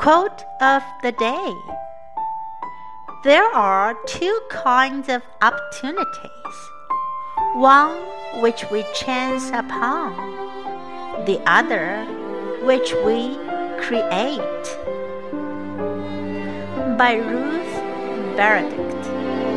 Quote of the day There are two kinds of opportunities one which we chance upon, the other which we create. By Ruth Benedict.